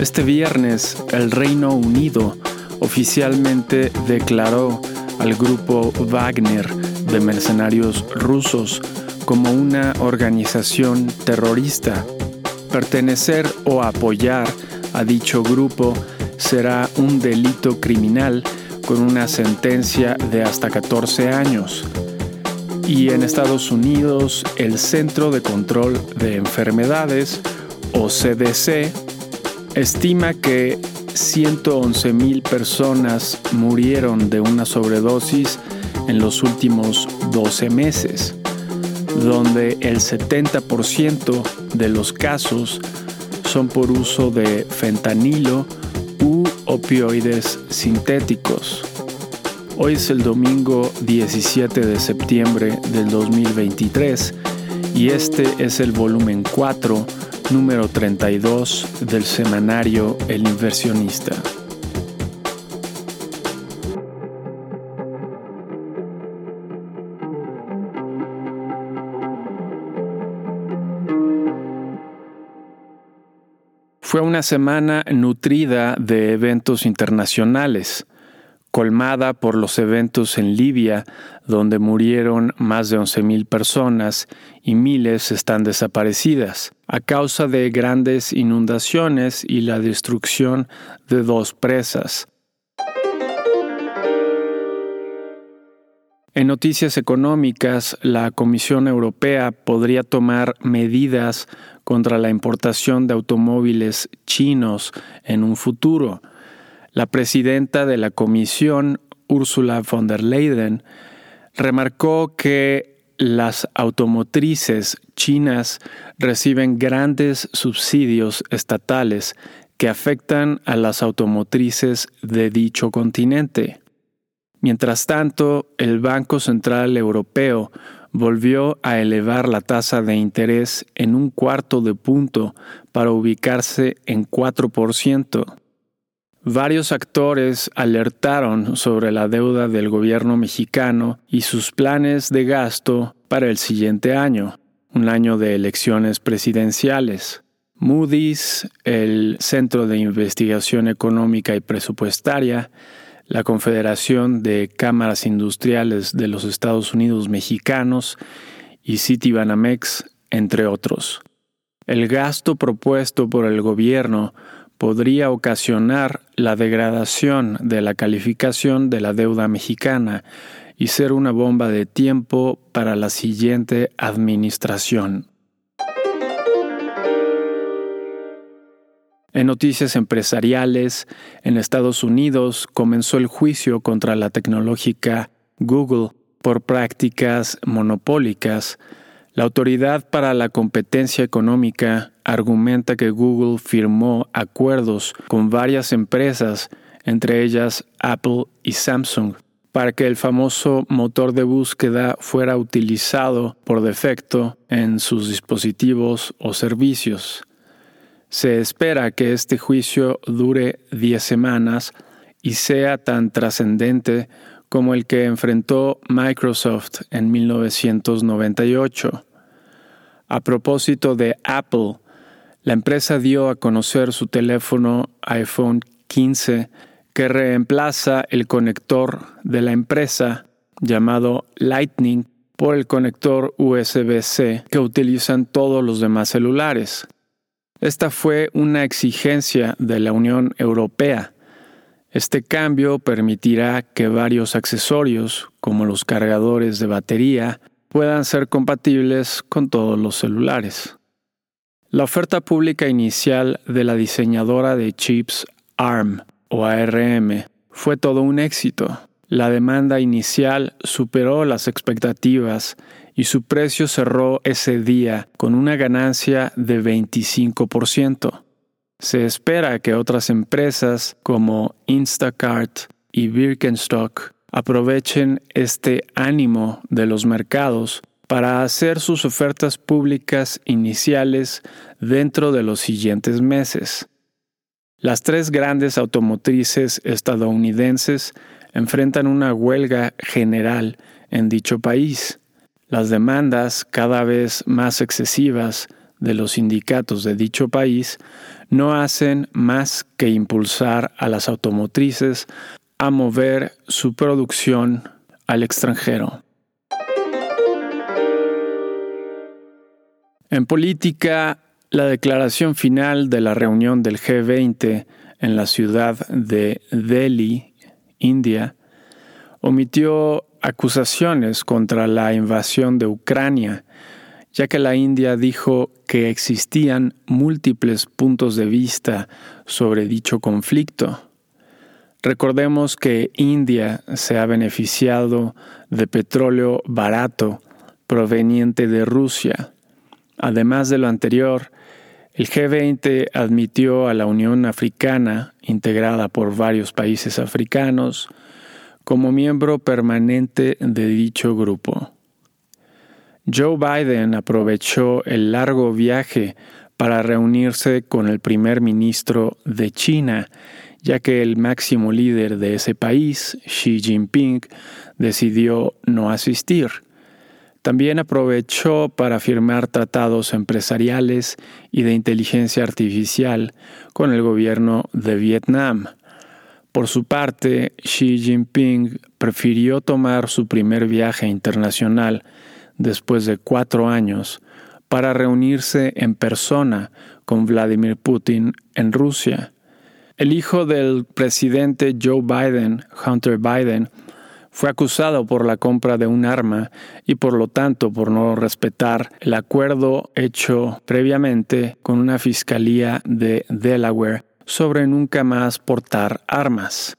Este viernes, el Reino Unido oficialmente declaró al grupo Wagner de mercenarios rusos como una organización terrorista. Pertenecer o apoyar a dicho grupo será un delito criminal con una sentencia de hasta 14 años. Y en Estados Unidos, el Centro de Control de Enfermedades, o CDC, estima que 111 mil personas murieron de una sobredosis en los últimos 12 meses, donde el 70% de los casos son por uso de fentanilo u opioides sintéticos. Hoy es el domingo 17 de septiembre del 2023 y este es el volumen 4, número 32 del semanario El inversionista. Fue una semana nutrida de eventos internacionales, colmada por los eventos en Libia, donde murieron más de 11.000 personas y miles están desaparecidas, a causa de grandes inundaciones y la destrucción de dos presas. En noticias económicas, la Comisión Europea podría tomar medidas contra la importación de automóviles chinos en un futuro. La presidenta de la Comisión, Ursula von der Leyen, remarcó que las automotrices chinas reciben grandes subsidios estatales que afectan a las automotrices de dicho continente. Mientras tanto, el Banco Central Europeo volvió a elevar la tasa de interés en un cuarto de punto para ubicarse en 4%. Varios actores alertaron sobre la deuda del gobierno mexicano y sus planes de gasto para el siguiente año, un año de elecciones presidenciales. Moody's, el Centro de Investigación Económica y Presupuestaria, la Confederación de Cámaras Industriales de los Estados Unidos Mexicanos y Citibanamex, entre otros. El gasto propuesto por el gobierno podría ocasionar la degradación de la calificación de la deuda mexicana y ser una bomba de tiempo para la siguiente administración. En noticias empresariales, en Estados Unidos comenzó el juicio contra la tecnológica Google por prácticas monopólicas. La Autoridad para la Competencia Económica argumenta que Google firmó acuerdos con varias empresas, entre ellas Apple y Samsung, para que el famoso motor de búsqueda fuera utilizado por defecto en sus dispositivos o servicios. Se espera que este juicio dure 10 semanas y sea tan trascendente como el que enfrentó Microsoft en 1998. A propósito de Apple, la empresa dio a conocer su teléfono iPhone 15 que reemplaza el conector de la empresa llamado Lightning por el conector USB-C que utilizan todos los demás celulares. Esta fue una exigencia de la Unión Europea. Este cambio permitirá que varios accesorios, como los cargadores de batería, puedan ser compatibles con todos los celulares. La oferta pública inicial de la diseñadora de chips ARM o ARM fue todo un éxito. La demanda inicial superó las expectativas y su precio cerró ese día con una ganancia de 25%. Se espera que otras empresas como Instacart y Birkenstock aprovechen este ánimo de los mercados para hacer sus ofertas públicas iniciales dentro de los siguientes meses. Las tres grandes automotrices estadounidenses enfrentan una huelga general en dicho país las demandas cada vez más excesivas de los sindicatos de dicho país no hacen más que impulsar a las automotrices a mover su producción al extranjero. En política, la declaración final de la reunión del G20 en la ciudad de Delhi, India, omitió acusaciones contra la invasión de Ucrania, ya que la India dijo que existían múltiples puntos de vista sobre dicho conflicto. Recordemos que India se ha beneficiado de petróleo barato proveniente de Rusia. Además de lo anterior, el G20 admitió a la Unión Africana, integrada por varios países africanos, como miembro permanente de dicho grupo. Joe Biden aprovechó el largo viaje para reunirse con el primer ministro de China ya que el máximo líder de ese país, Xi Jinping, decidió no asistir. También aprovechó para firmar tratados empresariales y de inteligencia artificial con el gobierno de Vietnam. Por su parte, Xi Jinping prefirió tomar su primer viaje internacional después de cuatro años para reunirse en persona con Vladimir Putin en Rusia. El hijo del presidente Joe Biden, Hunter Biden, fue acusado por la compra de un arma y por lo tanto por no respetar el acuerdo hecho previamente con una fiscalía de Delaware sobre nunca más portar armas.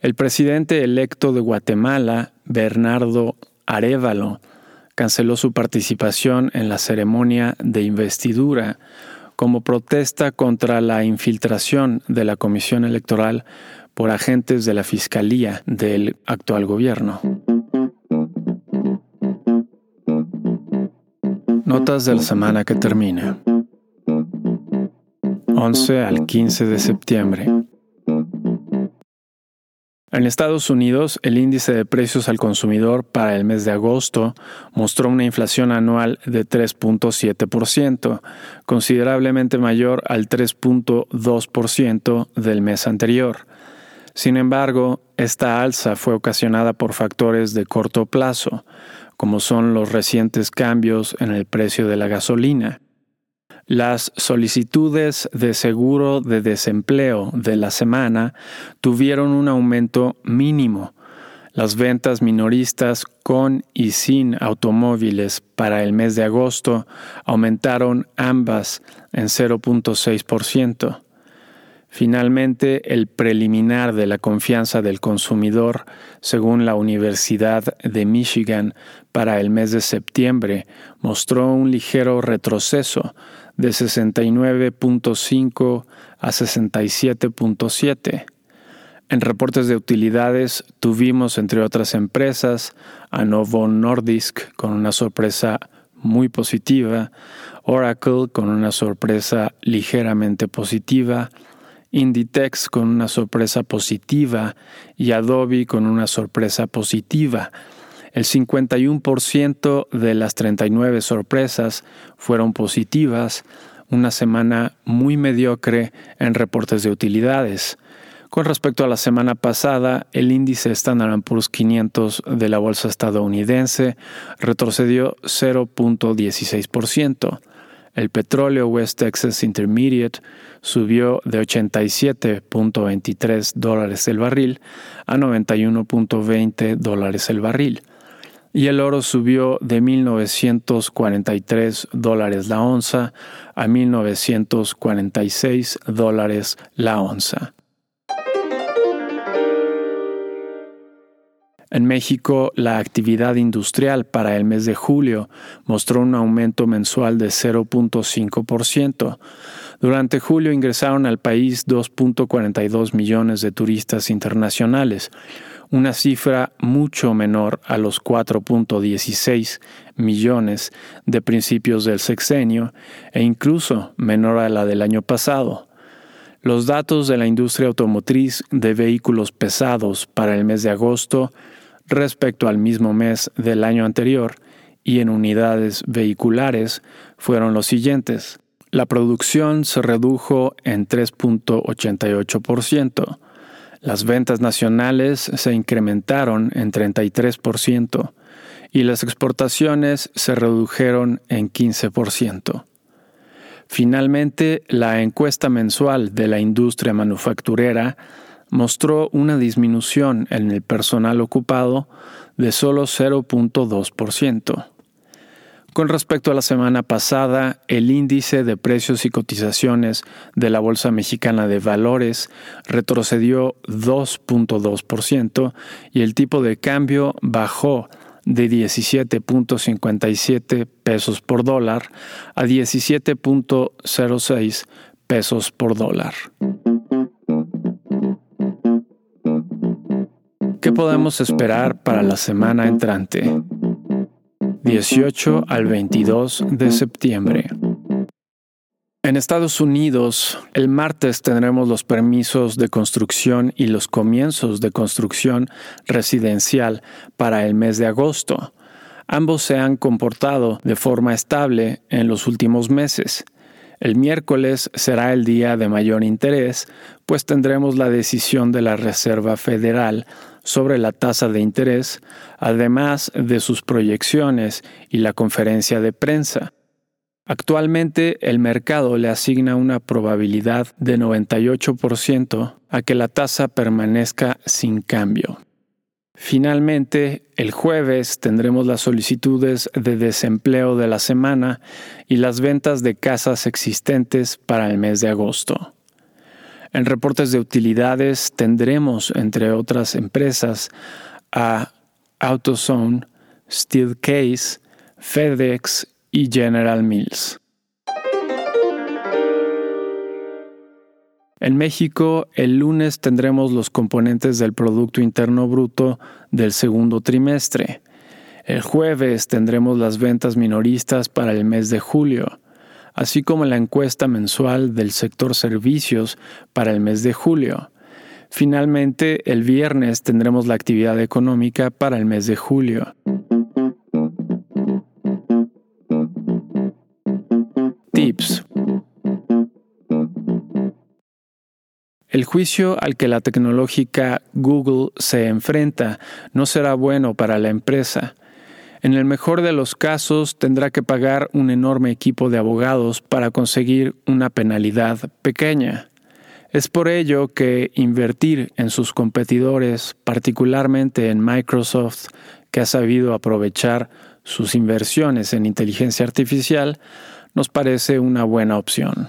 El presidente electo de Guatemala, Bernardo Arevalo, canceló su participación en la ceremonia de investidura como protesta contra la infiltración de la Comisión Electoral por agentes de la Fiscalía del actual gobierno. Notas de la semana que termina. 11 al 15 de septiembre. En Estados Unidos, el índice de precios al consumidor para el mes de agosto mostró una inflación anual de 3.7%, considerablemente mayor al 3.2% del mes anterior. Sin embargo, esta alza fue ocasionada por factores de corto plazo, como son los recientes cambios en el precio de la gasolina. Las solicitudes de seguro de desempleo de la semana tuvieron un aumento mínimo. Las ventas minoristas con y sin automóviles para el mes de agosto aumentaron ambas en 0.6%. Finalmente, el preliminar de la confianza del consumidor, según la Universidad de Michigan, para el mes de septiembre, mostró un ligero retroceso de 69.5 a 67.7. En reportes de utilidades tuvimos, entre otras empresas, a Novo Nordisk con una sorpresa muy positiva, Oracle con una sorpresa ligeramente positiva, Inditex con una sorpresa positiva y Adobe con una sorpresa positiva. El 51% de las 39 sorpresas fueron positivas, una semana muy mediocre en reportes de utilidades. Con respecto a la semana pasada, el índice Standard Poor's 500 de la bolsa estadounidense retrocedió 0.16%. El petróleo West Texas Intermediate subió de 87.23 dólares el barril a 91.20 dólares el barril. Y el oro subió de 1.943 dólares la onza a 1.946 dólares la onza. En México, la actividad industrial para el mes de julio mostró un aumento mensual de 0.5%. Durante julio ingresaron al país 2.42 millones de turistas internacionales, una cifra mucho menor a los 4.16 millones de principios del sexenio e incluso menor a la del año pasado. Los datos de la industria automotriz de vehículos pesados para el mes de agosto respecto al mismo mes del año anterior y en unidades vehiculares fueron los siguientes. La producción se redujo en 3.88%. Las ventas nacionales se incrementaron en 33% y las exportaciones se redujeron en 15%. Finalmente, la encuesta mensual de la industria manufacturera mostró una disminución en el personal ocupado de solo 0.2%. Con respecto a la semana pasada, el índice de precios y cotizaciones de la Bolsa Mexicana de Valores retrocedió 2.2% y el tipo de cambio bajó de 17.57 pesos por dólar a 17.06 pesos por dólar. ¿Qué podemos esperar para la semana entrante? 18 al 22 de septiembre. En Estados Unidos, el martes tendremos los permisos de construcción y los comienzos de construcción residencial para el mes de agosto. Ambos se han comportado de forma estable en los últimos meses. El miércoles será el día de mayor interés, pues tendremos la decisión de la Reserva Federal sobre la tasa de interés, además de sus proyecciones y la conferencia de prensa. Actualmente el mercado le asigna una probabilidad de 98% a que la tasa permanezca sin cambio. Finalmente, el jueves tendremos las solicitudes de desempleo de la semana y las ventas de casas existentes para el mes de agosto. En reportes de utilidades tendremos, entre otras empresas, a AutoZone, Steelcase, FedEx y General Mills. En México, el lunes tendremos los componentes del Producto Interno Bruto del segundo trimestre. El jueves tendremos las ventas minoristas para el mes de julio así como la encuesta mensual del sector servicios para el mes de julio. Finalmente, el viernes tendremos la actividad económica para el mes de julio. El juicio al que la tecnológica Google se enfrenta no será bueno para la empresa. En el mejor de los casos tendrá que pagar un enorme equipo de abogados para conseguir una penalidad pequeña. Es por ello que invertir en sus competidores, particularmente en Microsoft, que ha sabido aprovechar sus inversiones en inteligencia artificial, nos parece una buena opción.